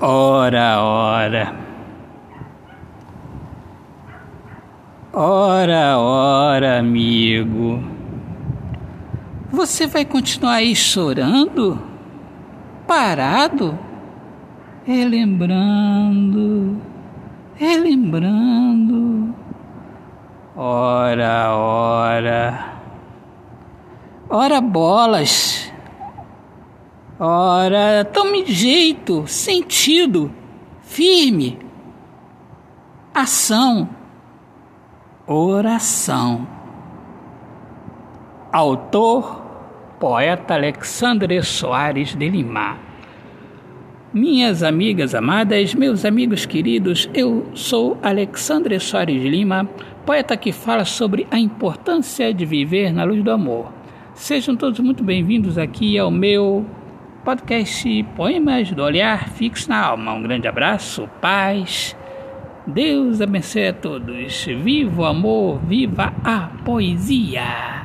Ora, ora. Ora, ora, amigo. Você vai continuar aí chorando? Parado? Relembrando, relembrando. Ora, ora. Ora, bolas. Ora, tome jeito, sentido, firme. Ação, oração. Autor, poeta Alexandre Soares de Lima. Minhas amigas amadas, meus amigos queridos, eu sou Alexandre Soares de Lima, poeta que fala sobre a importância de viver na luz do amor. Sejam todos muito bem-vindos aqui ao meu podcast Poemas do Olhar Fixo na Alma. Um grande abraço, paz. Deus abençoe a todos. Viva o amor, viva a poesia.